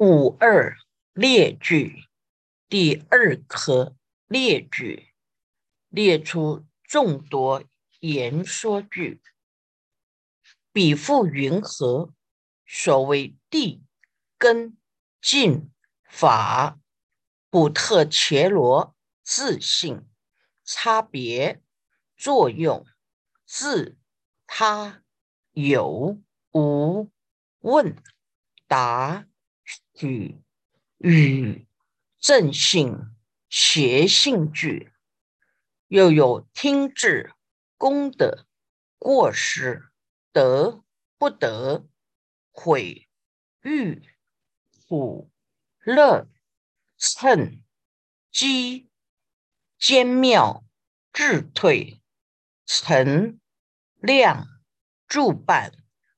五二列举第二科列举，列出众多言说句。比附云何？所谓地、根、进、法、补特、伽罗、自信、差别、作用、自、他、有、无、问、答。与与正性、邪性句，又有听至、功德、过失、得不得、毁誉、苦乐、称机、兼妙、智退、成量、助办、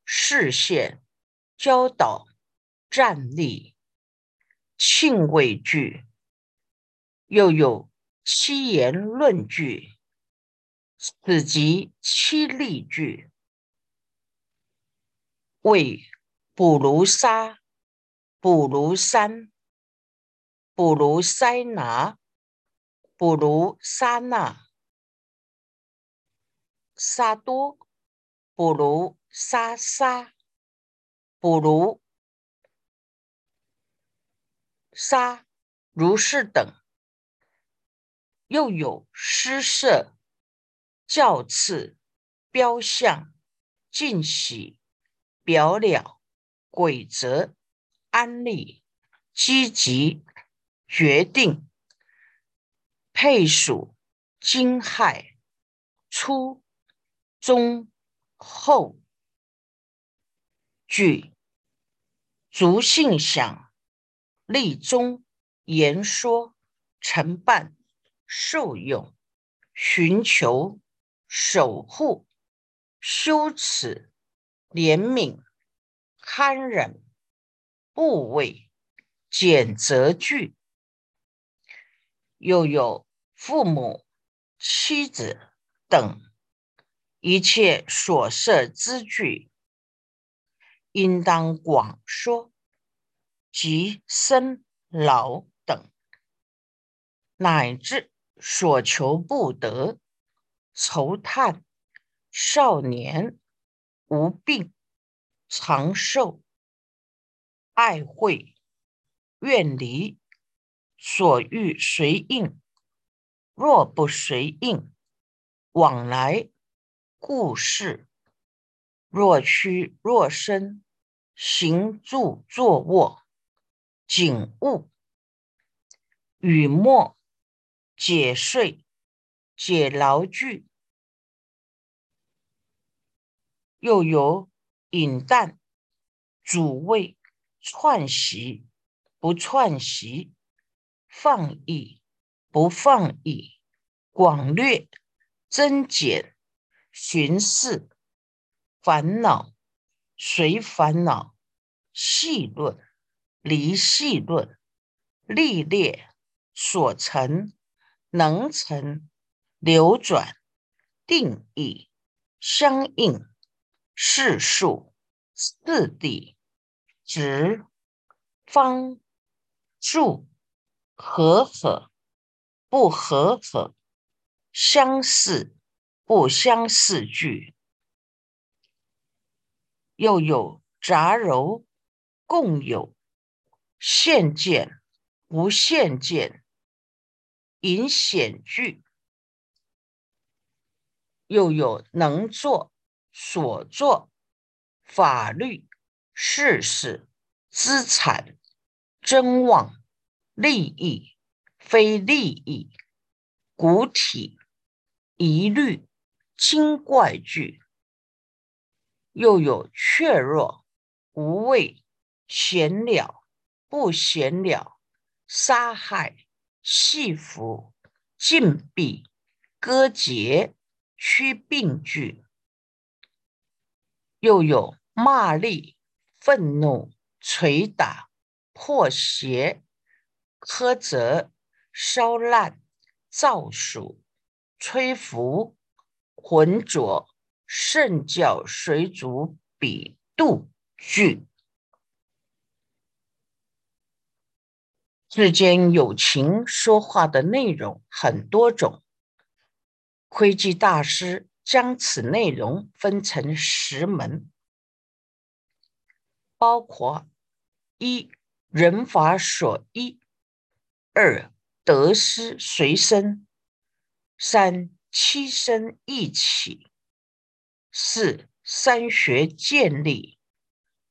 视线、教导。站立，庆畏句，又有七言论句，此即七例句。为不如沙，不如山，不如塞拿，不如沙那，沙多，不如沙沙，不如。杀如是等，又有施设、教次、标相、尽喜、表了、鬼则、安利、积极、决定、配属、惊骇、初、中、后、举、足性想。立中言说承办受用寻求守护羞耻怜悯堪忍部位简则句，又有父母妻子等一切所设之句，应当广说。及生老等，乃至所求不得、愁叹、少年无病、长寿、爱会、愿离，所欲随应；若不随应，往来故事；若屈若伸，行住坐卧。景物、雨墨、解睡、解劳具，又有饮淡、主味、串习、不串习、放逸、不放逸、广略、增减、巡视、烦恼、随烦恼、细论。离系论、历列、所成、能成、流转、定义、相应、世数、四谛、直、方、数、合合、不合合、相似、不相似句，又有杂糅、共有。现见、无现见、隐显句，又有能做、所做、法律、事实、资产、真妄、利益、非利益、古体、疑虑、精怪句，又有确若、无畏、闲了。不闲了，杀害、戏服、禁闭、割截、驱病句，又有骂力、愤怒、捶打、破邪、苛责、烧烂、造暑、吹拂、浑浊、圣教、水煮、比度句。世间有情说话的内容很多种，窥基大师将此内容分成十门，包括一人法所依，二得失随身，三七身一起，四三学建立，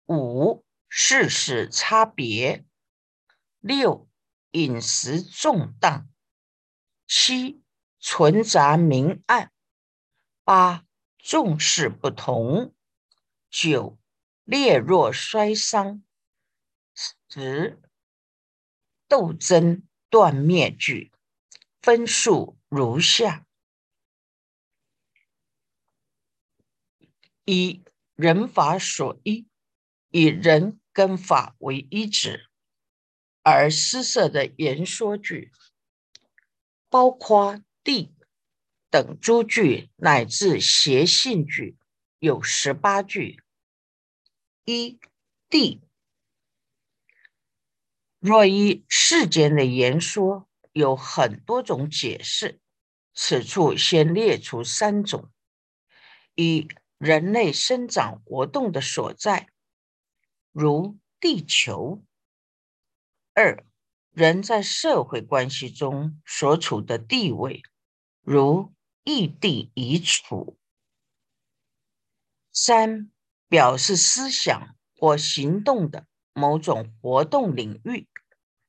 五事事差别，六。饮食重当，七存杂明暗，八重视不同，九烈弱衰伤，十斗争断灭句。分数如下：一人法所依，以人跟法为依止。而诗社的言说句，包括地等诸句，乃至邪信句，有十八句。一地，若依世间的言说，有很多种解释，此处先列出三种：一人类生长活动的所在，如地球。二人在社会关系中所处的地位，如异地移处；三表示思想或行动的某种活动领域，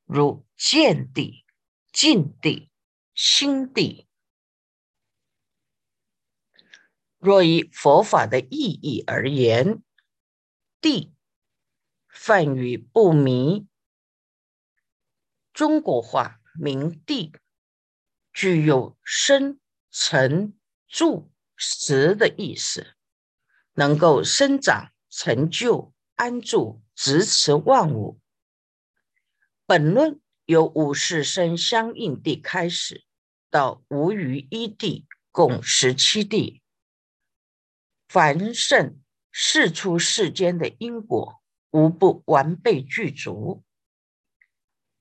如见地、境地、心地。若以佛法的意义而言，地泛语不明。中国话名地，具有生、成、住、实的意思，能够生长、成就、安住、支持万物。本论由五世生相应地开始，到无余一地，共十七地。凡圣事出世间的因果，无不完备具足。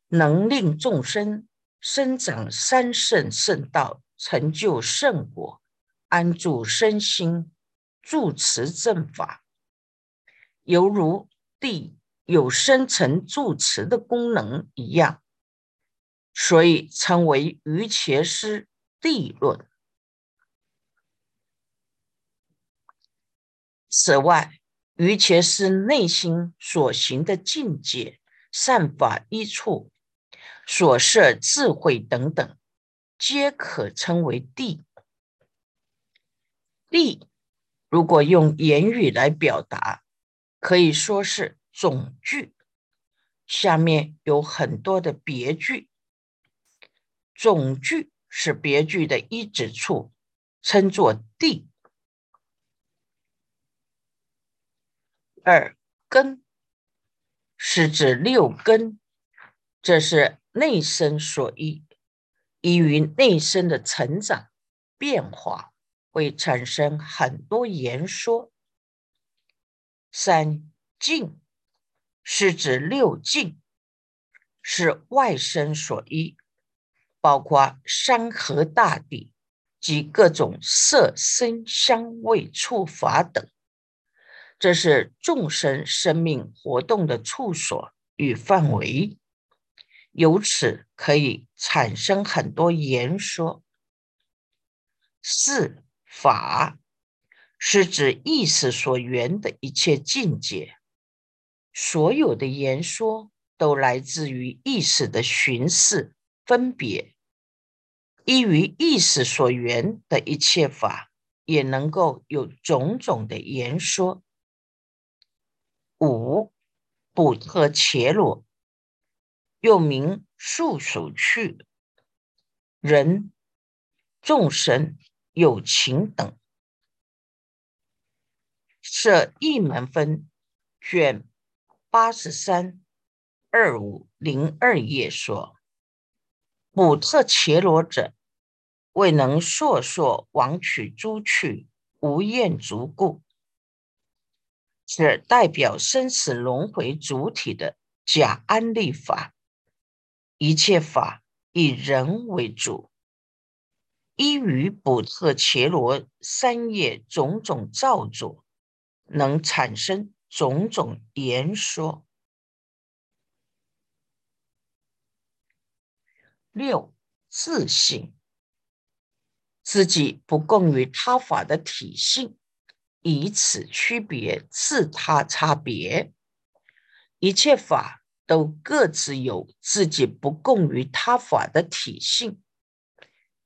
能令众生生长三圣圣道，成就圣果，安住身心，住持正法，犹如地有生成住持的功能一样，所以称为于伽师地论。此外，于伽师内心所行的境界、善法一处。所设智慧等等，皆可称为地。地如果用言语来表达，可以说是总句。下面有很多的别句，总句是别句的一指处，称作地。二根是指六根，这是。内生所依，依于内生的成长变化，会产生很多言说。三境是指六境，是外生所依，包括山河大地及各种色声香味触法等，这是众生生命活动的处所与范围。由此可以产生很多言说。四法是指意识所缘的一切境界，所有的言说都来自于意识的寻视分别，依于意识所缘的一切法，也能够有种种的言说。五补特伽罗。又名素手去人、众生、有情等，设一门分卷八十三二五零二页说：母特伽罗者，未能烁烁往取诸趣，无厌足故，是代表生死轮回主体的假安立法。一切法以人为主，依于补特伽罗三业种种造作，能产生种种言说。六自性，自己不共于他法的体性，以此区别自他差别，一切法。都各自有自己不共于他法的体性，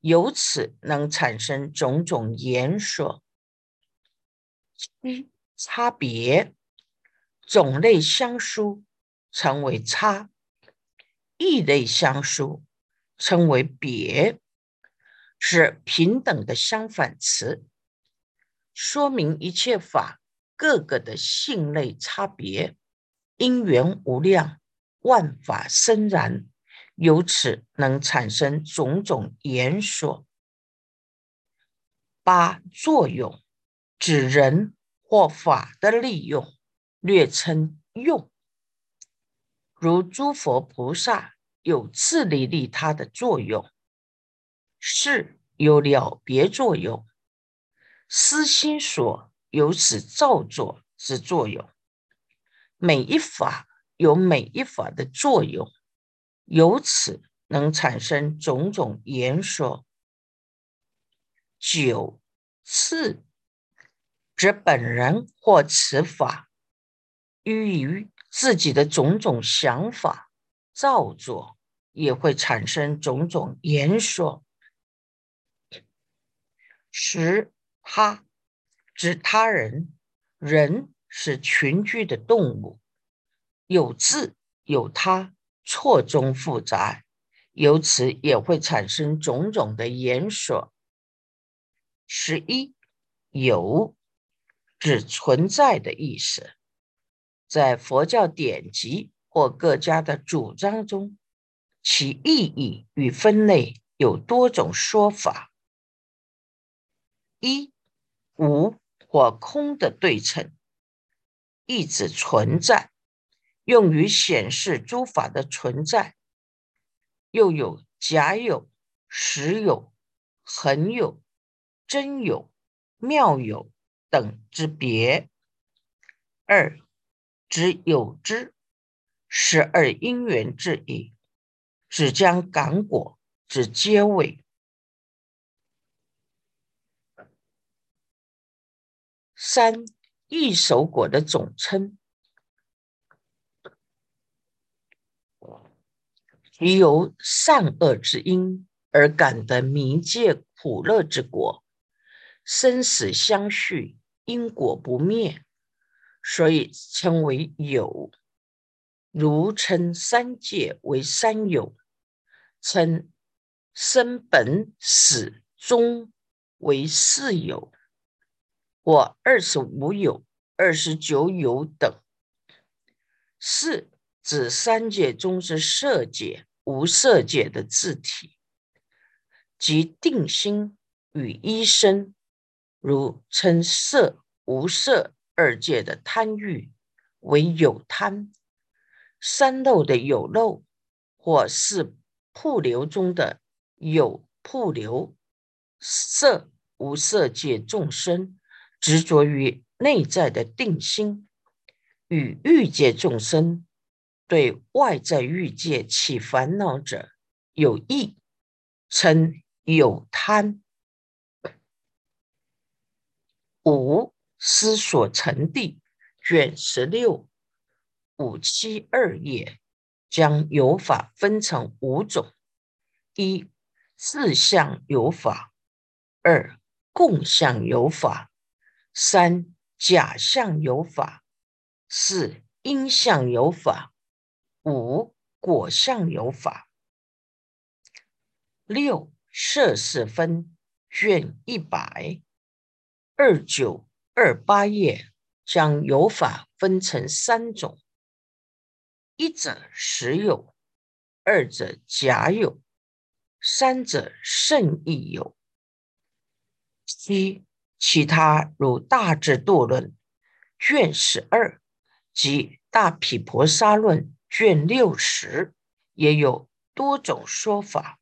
由此能产生种种言说。一差别，种类相殊，称为差；异类相殊，称为别，是平等的相反词，说明一切法各个的性类差别，因缘无量。万法生然，由此能产生种种言说。八作用指人或法的利用，略称用。如诸佛菩萨有自利利他的作用，是有了别作用，思心所有此造作之作用。每一法。有每一法的作用，由此能产生种种言说。九次指本人或此法于于自己的种种想法造作，也会产生种种言说。十他指他人，人是群居的动物。有自有他，错综复杂，由此也会产生种种的言说。十一有指存在的意思，在佛教典籍或各家的主张中，其意义与分类有多种说法。一无或空的对称，意指存在。用于显示诸法的存在，又有假有、实有、恒有、真有、妙有等之别。二指有之，十二因缘之意，只将感果之皆位。三一手果的总称。于由善恶之因而感得冥界苦乐之果，生死相续，因果不灭，所以称为有。如称三界为三有，称生本死终为四有，或二十五有、二十九有等。四指三界中之色界。无色界的字体，即定心与一身，如称色无色二界的贪欲为有贪；三漏的有漏，或是瀑流中的有瀑流。色无色界众生执着于内在的定心，与欲界众生。对外在欲界起烦恼者有意，称有贪。五思所成地卷十六五七二页，将有法分成五种：一自相有法；二共相有法；三假相有法；四因相有法。五果相有法，六摄事分卷一百二九二八页，将有法分成三种：一者实有，二者假有，三者甚亦有。七其他如大智度论卷十二及大毗婆沙论。卷六十也有多种说法。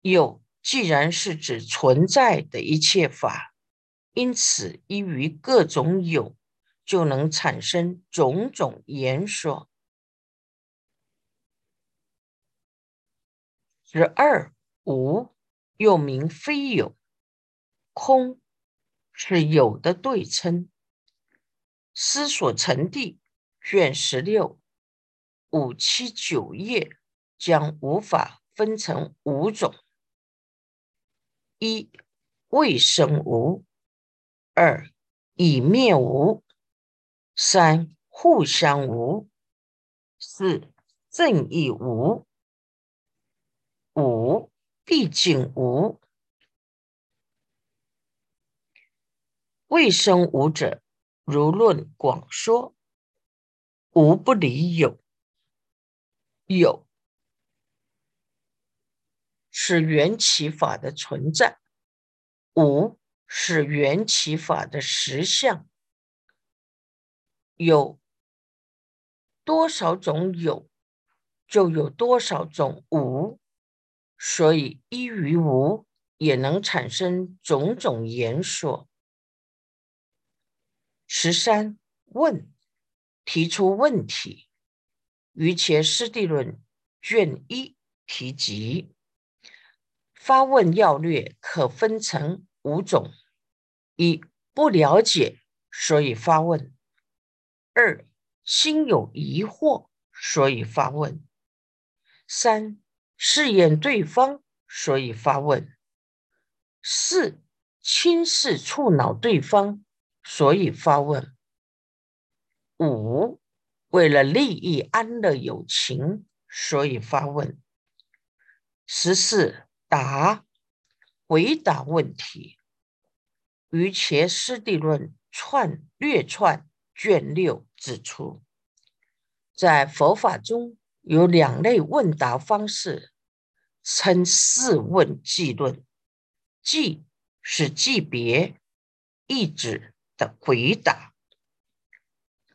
有既然是指存在的一切法，因此依于各种有，就能产生种种言说。十二无又名非有，空是有的对称。思所成地卷十六五七九页将无法分成五种：一未生无；二已灭无；三互相无；四正义无。五毕竟无，未生无者，如论广说，无不离有。有是缘起法的存在，无是缘起法的实相。有多少种有，就有多少种无。所以依于无也能产生种种言说。十三问提出问题，于前师地论卷一提及。发问要略可分成五种：一不了解，所以发问；二心有疑惑，所以发问；三。试验对方，所以发问；四轻视触恼对方，所以发问；五为了利益安乐友情，所以发问；十四答回答问题。于前师地论串略串卷六指出，在佛法中。有两类问答方式，称四问记论。记是记别、意指的回答。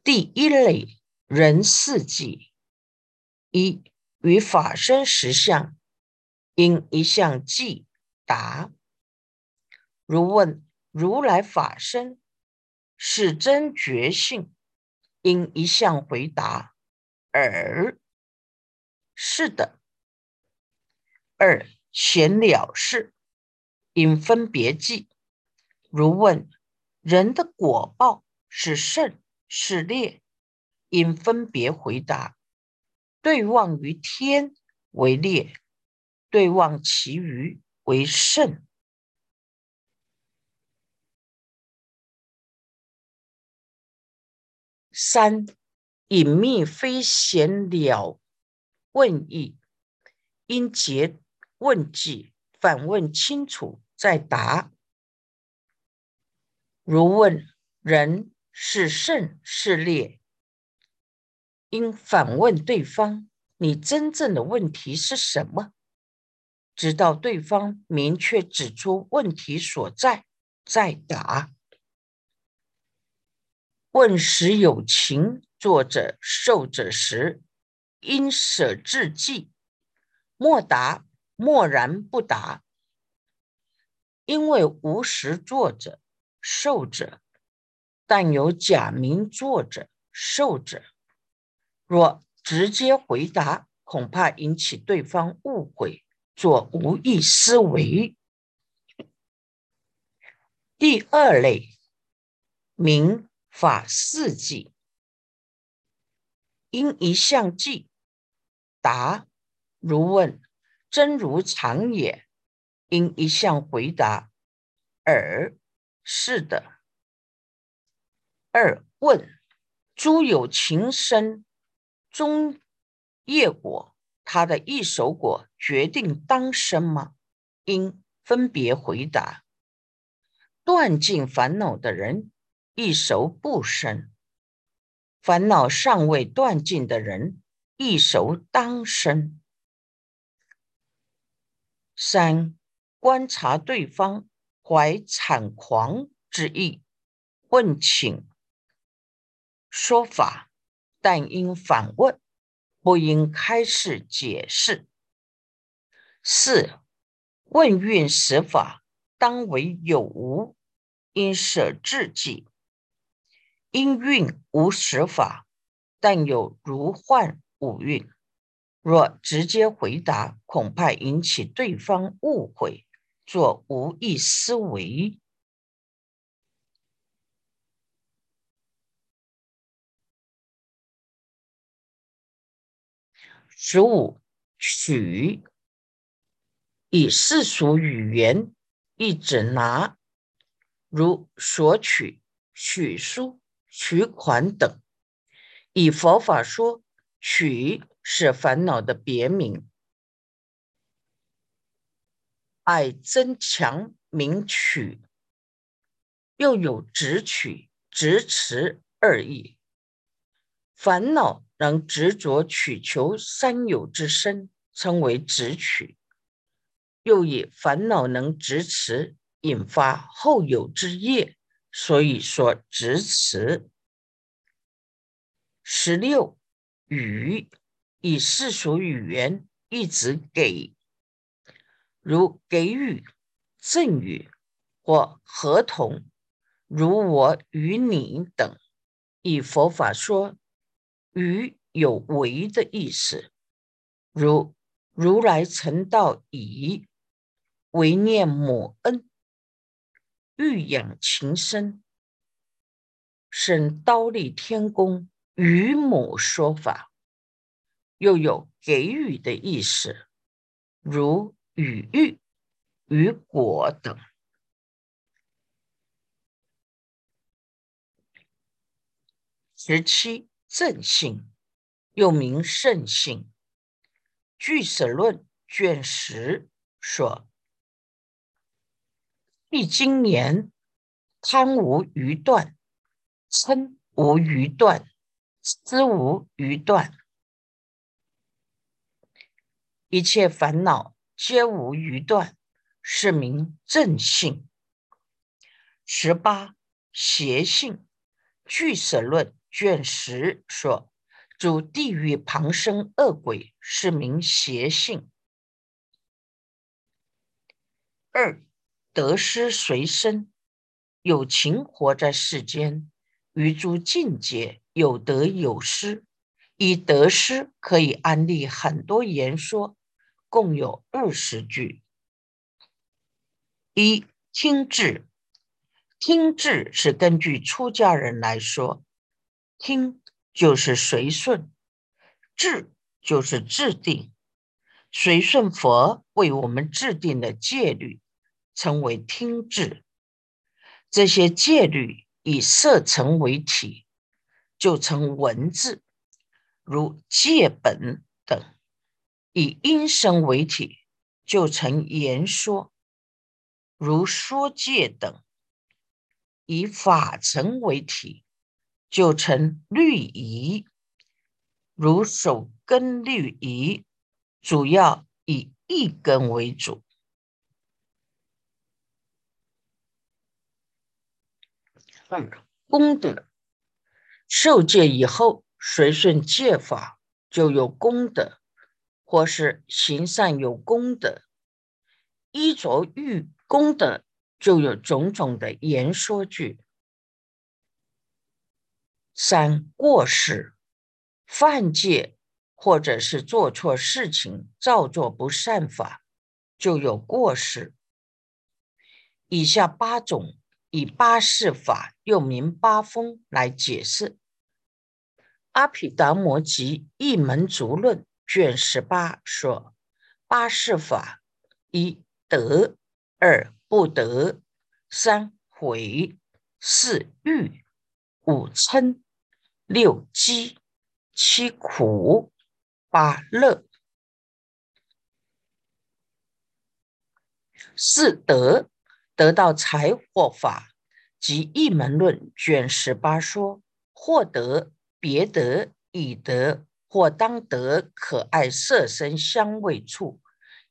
第一类人事记，一与法身实相，因一项记答。如问如来法身是真觉性，因一项回答而。是的。二闲了事，因分别记。如问人的果报是甚是列应分别回答。对望于天为列，对望其余为胜。三隐秘非闲了。问意，因结问记，反问清楚再答。如问人是胜是劣，应反问对方：你真正的问题是什么？直到对方明确指出问题所在，再答。问时有情，作者受者时。因舍至记，莫答，默然不答。因为无实作者、受者，但有假名作者、受者。若直接回答，恐怕引起对方误会，做无意思维。第二类，名法四记，因一项记。答如问，真如常也。应一项回答，尔是的。二问，诸有情生中业果，他的一手果决定当生吗？应分别回答。断尽烦恼的人，一熟不生；烦恼尚未断尽的人。一熟当生。三观察对方怀惨狂之意，问请说法，但应反问：不应开示解释。四问运实法，当为有无，应舍自己。因运无实法，但有如幻五运。若直接回答，恐怕引起对方误会，做无意思维。十五取，以世俗语言，一指拿，如索取、取书、取款等。以佛法说，取。是烦恼的别名，爱增强名取，又有直取、直持二义。烦恼能执着取求三有之身，称为直取；又以烦恼能执持，引发后有之业，所以说直持。十六语。以世俗语言一直给，如给予、赠予或合同，如我与你等。以佛法说，与有为的意思，如如来成道已，为念母恩，欲养情深，生刀立天宫，与母说法。又有给予的意思，如与欲、与果等。十七正性，又名圣性，《俱舍论》卷十说：必今言贪无余断，嗔无余断，思无余断。一切烦恼皆无余断，是名正性。十八邪性，俱舍论卷十说：主地狱旁生恶鬼，是名邪性。二得失随身，有情活在世间，于诸境界有得有失。以得失可以安立很多言说，共有二十句。一听智，听智是根据出家人来说，听就是随顺，智就是制定，随顺佛为我们制定的戒律，称为听智。这些戒律以色成为体，就成文字。如戒本等，以音声为体，就成言说；如说戒等，以法成为体，就成律仪；如手根律仪，主要以一根为主。功德受戒以后。随顺戒法就有功德，或是行善有功德，衣着欲功德就有种种的言说句。三过失犯戒，或者是做错事情，造作不善法，就有过失。以下八种以八事法，又名八风来解释。阿毗达摩集一门足论卷十八说：八事法：一得，二不得，三悔，四欲，五嗔，六饥，七苦，八乐。四得，得到财或法，即一门论卷十八说：获得。别得以得或当得可爱色身香味处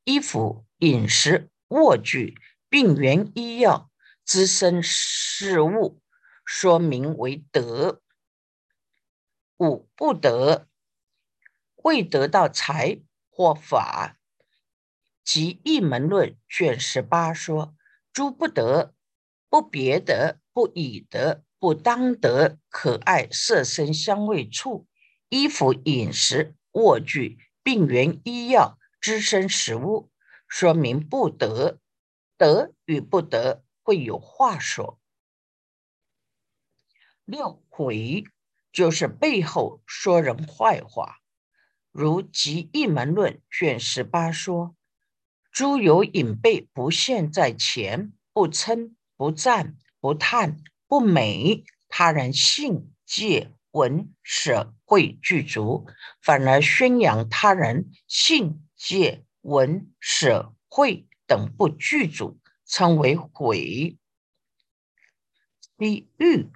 衣服饮食卧具病源医药滋生事物，说明为德。五不得，未得到财或法。即《一门论》卷十八说：诸不得，不别得，不以得，不当得，可爱色身香味触，衣服饮食卧具病源医药滋生食物，说明不得。得与不得会有话说。六回就是背后说人坏话，如《集一门论》卷十八说。诸有隐蔽，不现在前，不称不赞不叹不美，他人信戒闻舍会具足，反而宣扬他人信戒闻舍会等不具足，称为毁。比喻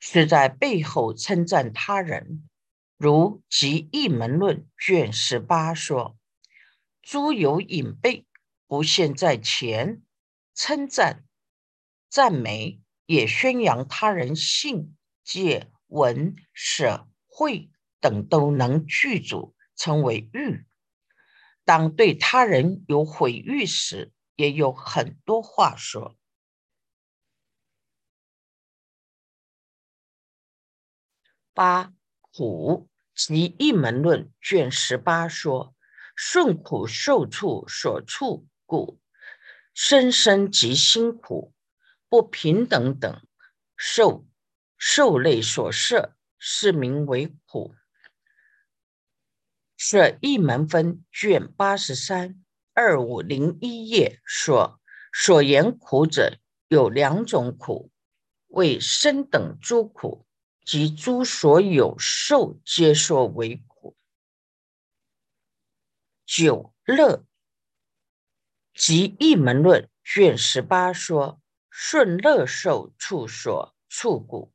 是在背后称赞他人，如《集一门论》卷十八说。诸有隐蔽，不现在前，称赞、赞美，也宣扬他人信、戒、闻、舍、会等都能具足，称为欲。当对他人有毁誉时，也有很多话说。八苦及一门论卷十八说。顺苦受处所处故，生生即辛苦，不平等等受受类所摄，是名为苦。是一门分卷八十三二五零一页说，所言苦者有两种苦，为生等诸苦，及诸所有受，皆说为苦。九乐即一门论卷十八说：顺乐受处所处故，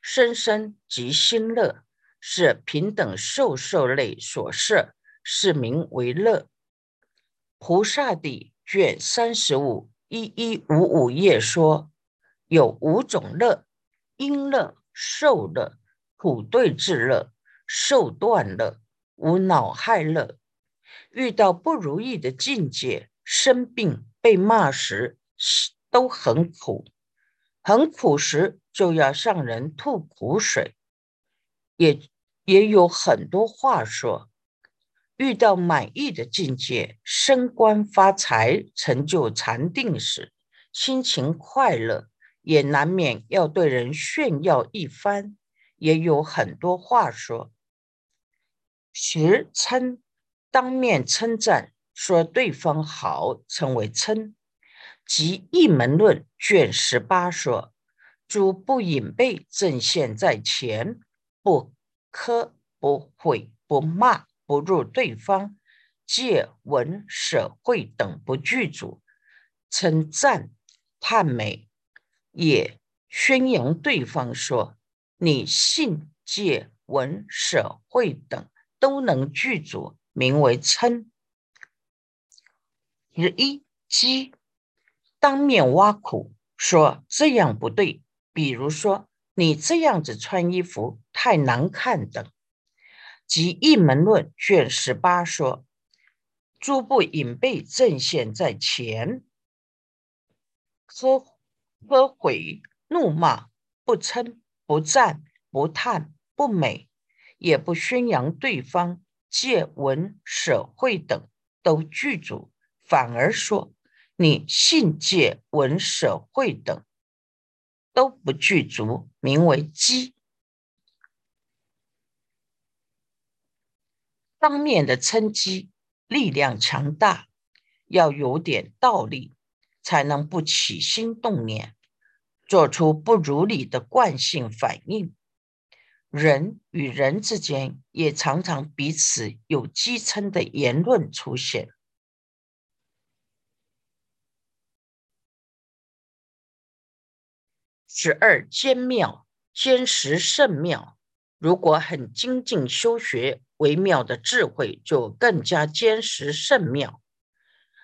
生生即心乐，是平等受受类所摄，是名为乐。菩萨地卷三十五一一五五页说：有五种乐：因乐、受乐、苦对治乐、受断乐、无恼害乐。遇到不如意的境界，生病、被骂时，都很苦。很苦时，就要向人吐苦水，也也有很多话说。遇到满意的境界，升官发财、成就禅定时，心情快乐，也难免要对人炫耀一番，也有很多话说。时称。当面称赞，说对方好，称为称。即一门论卷十八说：诸不隐蔽，正现在前，不苛不毁不骂不入对方，借闻舍会等不具足，称赞叹美，也宣扬对方说：你信戒闻舍会等都能具足。名为称。十一鸡当面挖苦，说这样不对。比如说，你这样子穿衣服太难看等。即一门论卷十八说：诸不隐蔽正现在前，呵呵毁怒骂，不称不赞不叹不美，也不宣扬对方。借闻舍会等都具足，反而说你信戒闻舍会等都不具足，名为机。当面的称机力量强大，要有点道理，才能不起心动念，做出不如理的惯性反应。人与人之间也常常彼此有讥称的言论出现。十二坚妙，坚实甚妙。如果很精进修学微妙的智慧，就更加坚实甚妙。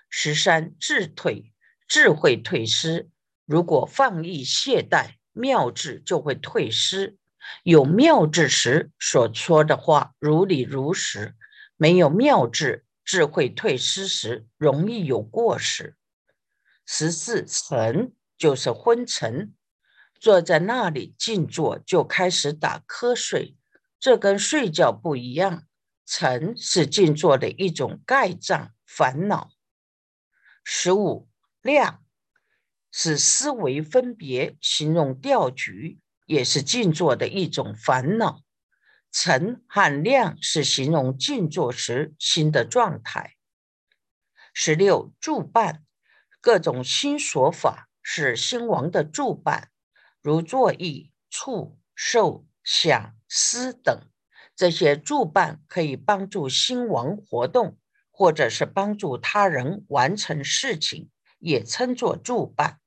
十三智退，智慧退失。如果放逸懈怠，妙智就会退失。有妙智时所说的话如理如实，没有妙智，智慧退失时，容易有过失。十四沉就是昏沉，坐在那里静坐就开始打瞌睡，这跟睡觉不一样。沉是静坐的一种盖障烦恼。十五量是思维分别，形容调局，也是静坐的一种烦恼。沉和量是形容静坐时心的状态。十六助伴。各种心所法是心王的助伴，如作意、触、受、想、思等，这些助伴可以帮助心王活动，或者是帮助他人完成事情，也称作助伴。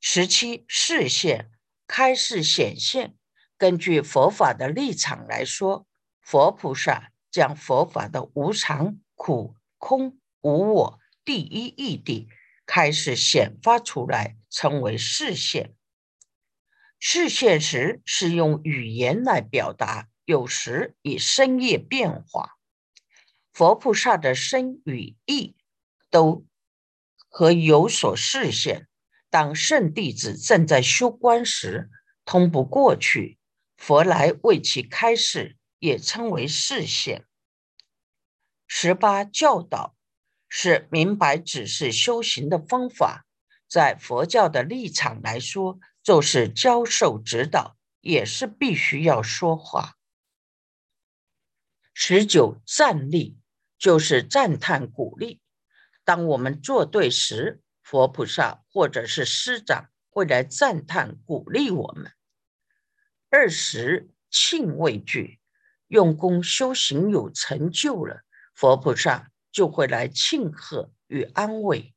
十七视线开示显现，根据佛法的立场来说，佛菩萨将佛法的无常、苦、空、无我。第一义谛开始显发出来，称为视线。视线时是用语言来表达，有时以声业变化。佛菩萨的身与意都和有所视线。当圣弟子正在修观时，通不过去，佛来为其开示，也称为视线。十八教导。是明白只是修行的方法，在佛教的立场来说，就是教授指导，也是必须要说话。十九赞立就是赞叹鼓励，当我们做对时，佛菩萨或者是师长会来赞叹鼓励我们。二十庆畏惧，用功修行有成就了，佛菩萨。就会来庆贺与安慰，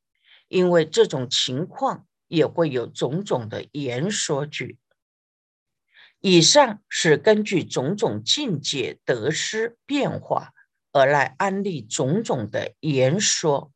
因为这种情况也会有种种的言说句。以上是根据种种境界得失变化而来安利种种的言说。